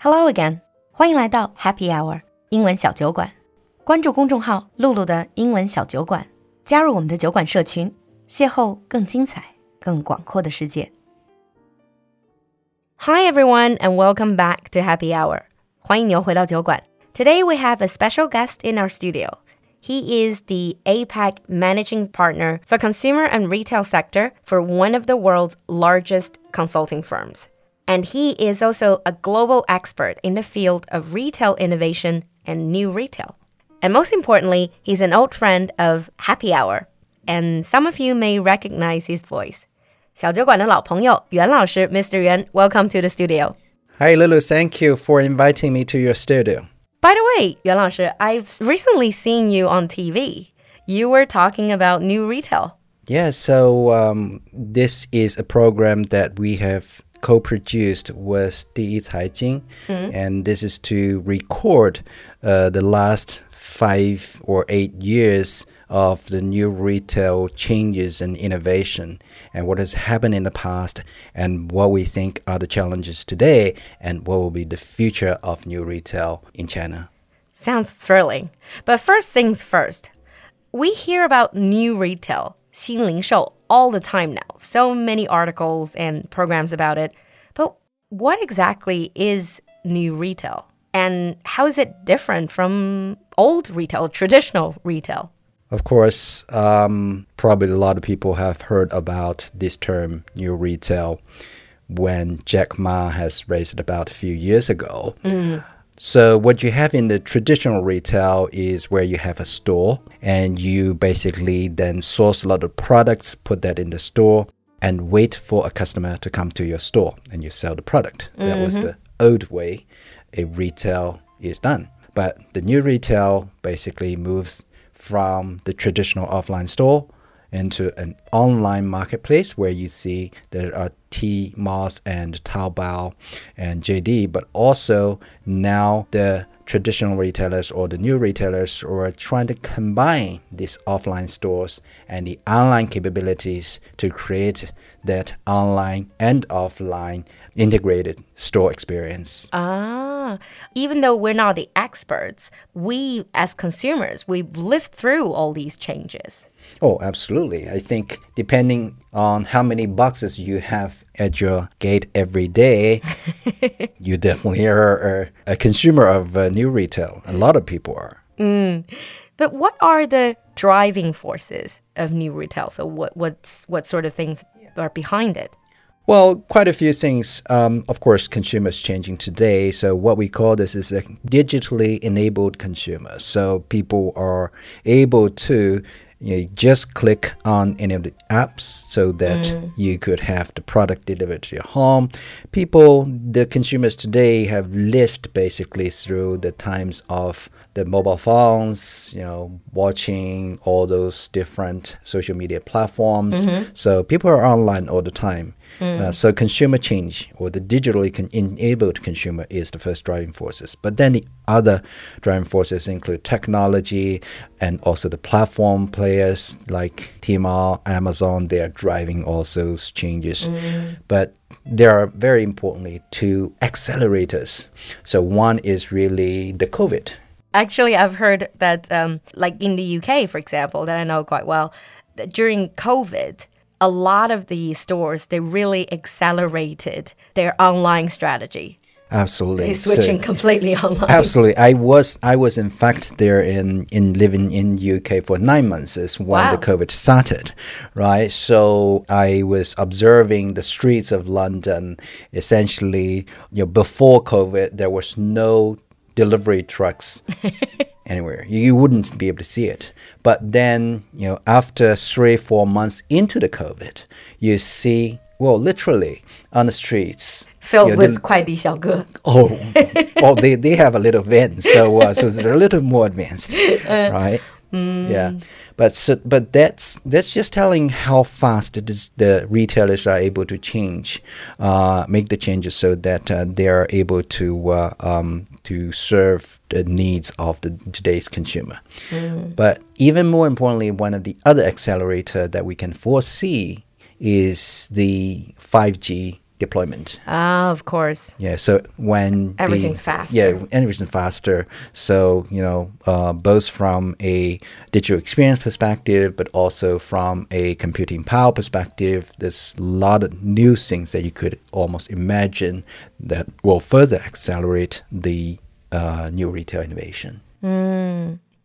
Hello again，欢迎来到 Happy Hour 英文小酒馆。关注公众号“露露的英文小酒馆”，加入我们的酒馆社群，邂逅更精彩、更广阔的世界。Hi everyone, and welcome back to Happy Hour. 欢迎你又回到酒馆。Today we have a special guest in our studio. He is the APAC managing partner for consumer and retail sector for one of the world's largest consulting firms. And he is also a global expert in the field of retail innovation and new retail. And most importantly, he's an old friend of Happy Hour. And some of you may recognize his voice. 小酒馆的老朋友袁老师，Mr. Yuan, welcome to the studio. Hi, Lulu. Thank you for inviting me to your studio. By the way, Yuan 老师, I've recently seen you on TV. You were talking about new retail. Yeah, so um, this is a program that we have co-produced with 第一财经, and this is to record uh, the last five or eight years of the new retail changes and innovation and what has happened in the past and what we think are the challenges today and what will be the future of new retail in China. Sounds thrilling. But first things first, we hear about new retail, 新零售, all the time now. So many articles and programs about it. But what exactly is new retail? And how is it different from old retail, traditional retail? Of course, um, probably a lot of people have heard about this term, new retail, when Jack Ma has raised it about a few years ago. So, what you have in the traditional retail is where you have a store and you basically then source a lot of products, put that in the store, and wait for a customer to come to your store and you sell the product. That was mm-hmm. the old way a retail is done. But the new retail basically moves from the traditional offline store into an online marketplace where you see there are Tmall and Taobao and JD, but also now the traditional retailers or the new retailers are trying to combine these offline stores and the online capabilities to create that online and offline integrated store experience. Ah, even though we're not the experts, we as consumers, we've lived through all these changes. Oh, absolutely. I think depending on how many boxes you have at your gate every day, you definitely are a, a consumer of uh, new retail. A lot of people are. But what are the driving forces of new retail? So what what's what sort of things are behind it? Well, quite a few things. Um, of course, consumers changing today. So what we call this is a digitally enabled consumer. So people are able to you know, just click on any of the apps so that you could have the product delivered to your home. People, the consumers today have lived basically through the times of the mobile phones, you know, watching all those different social media platforms. So people are online all the time. Uh, so consumer change or the digitally con- enabled consumer is the first driving forces. But then the other driving forces include technology and also the platform players like Tmall, Amazon. They are driving all those changes. But there are very importantly two accelerators. So one is really the COVID. Actually, I've heard that, um, like in the UK, for example, that I know quite well, that during COVID, a lot of the stores they really accelerated their online strategy. Absolutely. They So- switching completely online. Absolutely, I was I was in fact there in in living in UK for nine months is when the COVID started, right? So I was observing the streets of London. Essentially, you know, before COVID, there was no delivery trucks anywhere. You wouldn't be able to see it. But then, you know, after three four months into the COVID, you see well, literally on the streets. Filled you know, with the- 快递小哥. Oh, oh, they, they have a little van, so uh, so they're a little more advanced, right? Yeah, but so, but that's that's just telling how fast is the retailers are able to change, uh, make the changes so that uh, they are able to uh, um, to serve the needs of the today's consumer. But even more importantly, one of the other accelerator that we can foresee is the 5G deployment. Ah, of course. Yeah, so when the- Everything's faster. Yeah, everything's faster. So you know, uh, both from a digital experience perspective, but also from a computing power perspective, there's a lot of new things that you could almost imagine that will further accelerate the uh, new retail innovation.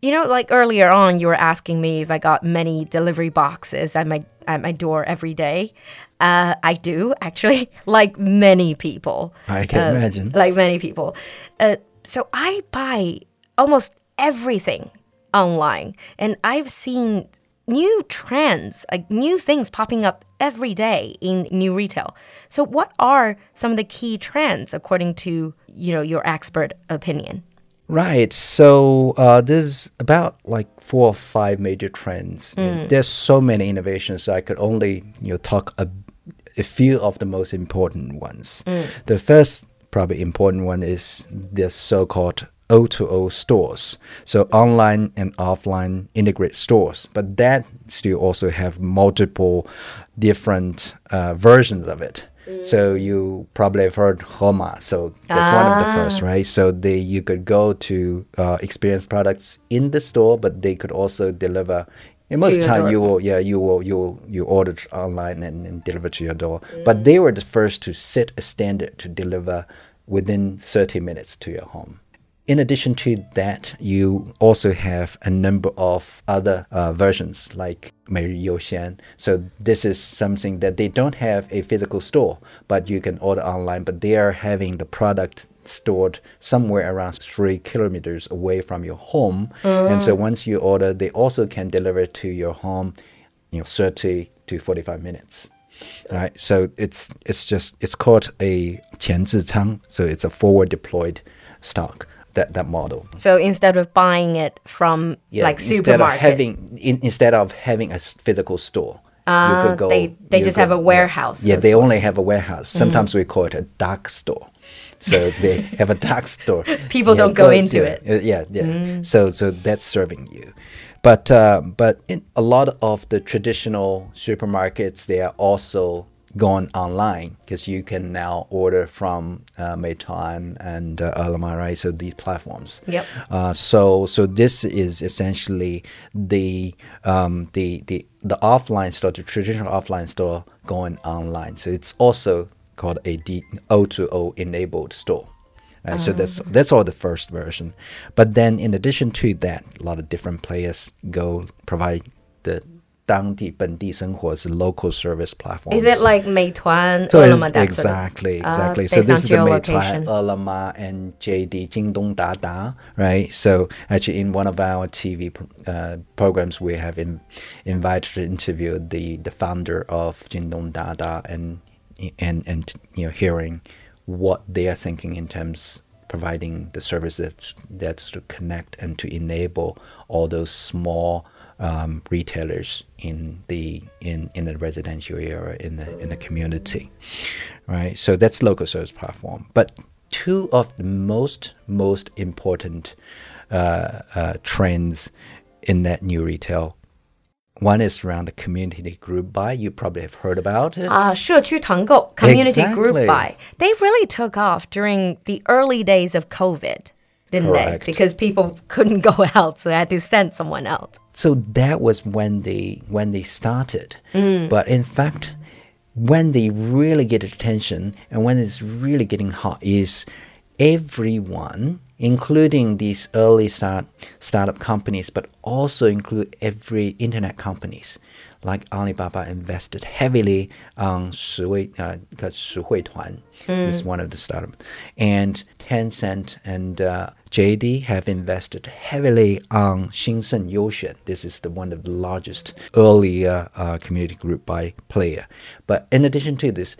You know, like earlier on, you were asking me if I got many delivery boxes at my at my door every day. Uh, I do actually, like many people. I can Uh, imagine. Like many people. Uh, so I buy almost everything online, and I've seen new trends, like new things popping up every day in new retail. So, what are some of the key trends according to you know your expert opinion? Right. So uh, there's about like four or five major trends. I mean, there's so many innovations. So I could only you know talk a, a few of the most important ones. The first probably important one is the so-called O2O stores. So online and offline integrated stores. But that still also have multiple different uh, versions of it. Mm. So you probably have heard Hema. So that's one of the ah. first, right? So they you could go to uh, experience products in the store, but they could also deliver. And most of time, door. you will yeah you will you will, you order online and, and deliver to your door. Mm. But they were the first to set a standard to deliver within 30 minutes to your home. In addition to that, you also have a number of other uh, versions like Meiri Youxian. So this is something that they don't have a physical store, but you can order online. But they are having the product stored somewhere around three kilometers away from your home. And so oh. once you order, they also can deliver to your home, you know, 30 to 45 minutes. Right. So it's it's just it's called a 前置仓, so it's a forward deployed stock that that model. So instead of buying it from like instead supermarket, of having in, instead of having a physical store, you could go. they- they just could- have a warehouse Yeah, of they only have a warehouse. Sometimes we call it a dark store. So they have a dark store. People Yeah, don't go into yeah, it. uh, yeah, yeah. So so that's serving you. But uh, but in a lot of the traditional supermarkets, they are also gone online because you can now order from uh, Meituan and uh. So these platforms. Yep. Uh, so so this is essentially the um, the the the offline store, the traditional offline store going online. So it's also called a D- O2O enabled store. Right? So that's that's all the first version. But then in addition to that, a lot of different players go provide the 当地本地生活 is local service platforms. is it like Meituan, So Ele.me, it's that sort of- exactly, uh, exactly. so based this on is the geolocation. Meituan, Ele.me, and JD, Jingdong Dada, right? So actually, in one of our TV pr- uh, programs, we have in, invited to interview the, the founder of Jingdong Dada and and and you know hearing what they are thinking in terms providing the service that's that's to connect and to enable all those small um, retailers in the in in the residential area in the in the community, right? So that's local service platform. But two of the most most important uh, uh, trends in that new retail. One is around the community group buy. You probably have heard about it. 啊，社区团购 community group Exactly. buy. They really took off during the early days of COVID, didn't Correct. they? Because people couldn't go out, so they had to send someone out. so that was when they when they started. Mm. But in fact when they really get attention and when it's really getting hot is everyone including these early start startup companies but also include every internet companies like Alibaba invested heavily on Shiwei, uh, Shihui Tuan mm. is hmm. one of the startups. And Tencent and uh, JD have invested heavily on Xingsheng Youxuan. This is the one of the largest earlier uh, uh, community group buy player. But in addition to this,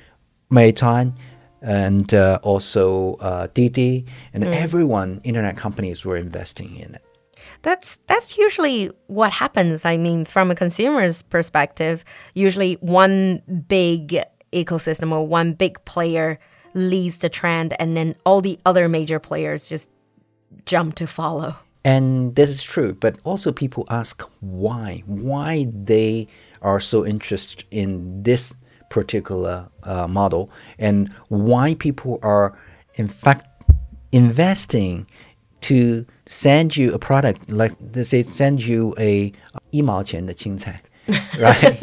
Meituan and uh, also uh, Didi and mm. everyone, internet companies were investing in it. That's that's usually what happens. I mean, from a consumer's perspective, usually one big ecosystem or one big player leads the trend, and then all the other major players just jump to follow. And this is true, but also people ask why, why they are so interested in this particular uh, model and why people are, in fact, investing to send you a product like they say send you a 一毛钱的青菜 right?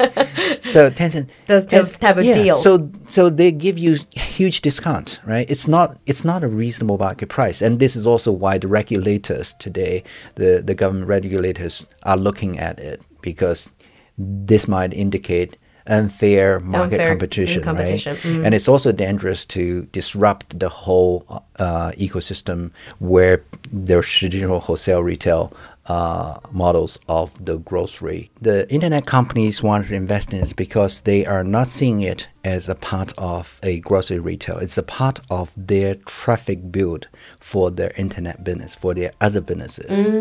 so Tencent those type of yeah, deals. So so they give you huge discount, right? It's not it's not a reasonable market price, and this is also why the regulators today, the the government regulators are looking at it because this might indicate unfair market Unfair competition, competition, right? And it's also dangerous to disrupt the whole uh, ecosystem where there's traditional wholesale retail uh, models of the grocery. The internet companies want to invest in this because they are not seeing it as a part of a grocery retail. It's a part of their traffic build for their internet business, for their other businesses.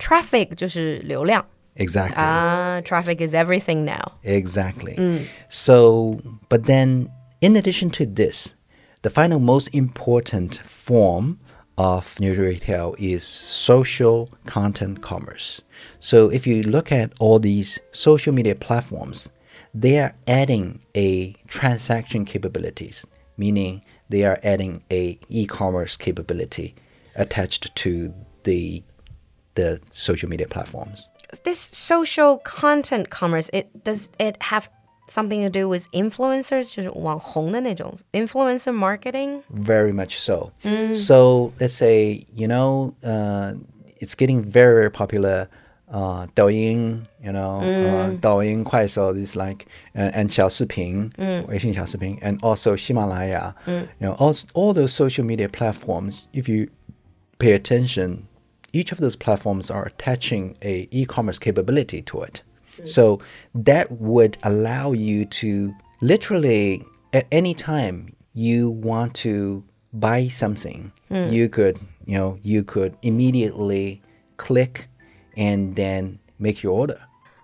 Traffic 就是流量 Exactly. Ah, traffic is everything now. Exactly. So, but then in addition to this, the final most important form of new retail is social content commerce. So if you look at all these social media platforms, they are adding a transaction capabilities, meaning they are adding a e-commerce capability attached to the the social media platforms This social content commerce, it does it have something to do with influencers 就是网红的那种 influencer marketing Very much so. So let's say you know uh, it's getting very very popular. Uh, 抖音, you know, uh, 抖音、快手 is like uh, and 小视频, 微信小视频, and also 喜马拉雅, you know, all all those social media platforms. If you pay attention, each of those platforms are attaching a e-commerce capability to it. So that would allow you to literally at any time you want to buy something, you could, you know, you could immediately click and then make your order.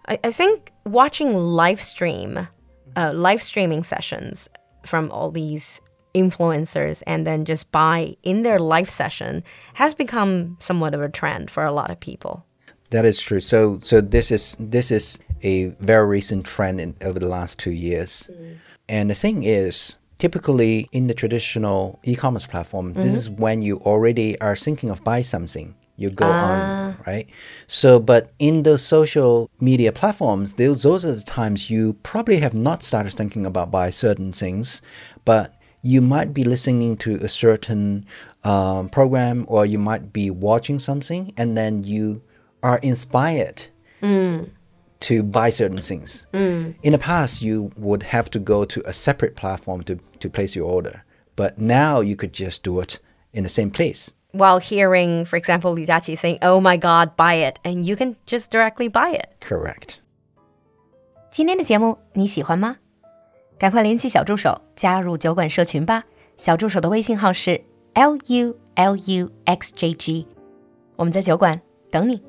I, I think watching live stream, uh, live streaming sessions from all these influencers and then just buy in their live session has become somewhat of a trend for a lot of people. That is true. So so this is this is a very recent trend in, over the last two years. Mm. And the thing is, typically in the traditional e-commerce platform, this is mm-hmm. when you already are thinking of buy something. You go on, ah. right? So, but in the social media platforms, those, those are the times you probably have not started thinking about buy certain things, but you might be listening to a certain um, program or you might be watching something and then you are inspired mm. to buy certain things. Mm. In the past, you would have to go to a separate platform to, to place your order, but now you could just do it in the same place. While hearing, for example, Li Jiaqi saying, Oh my God, buy it, and you can just directly buy it. Correct. 今天的节目你喜欢吗？赶快联系小助手加入酒馆社群吧。小助手的微信号是 l u l u x j g，我们在酒馆等你。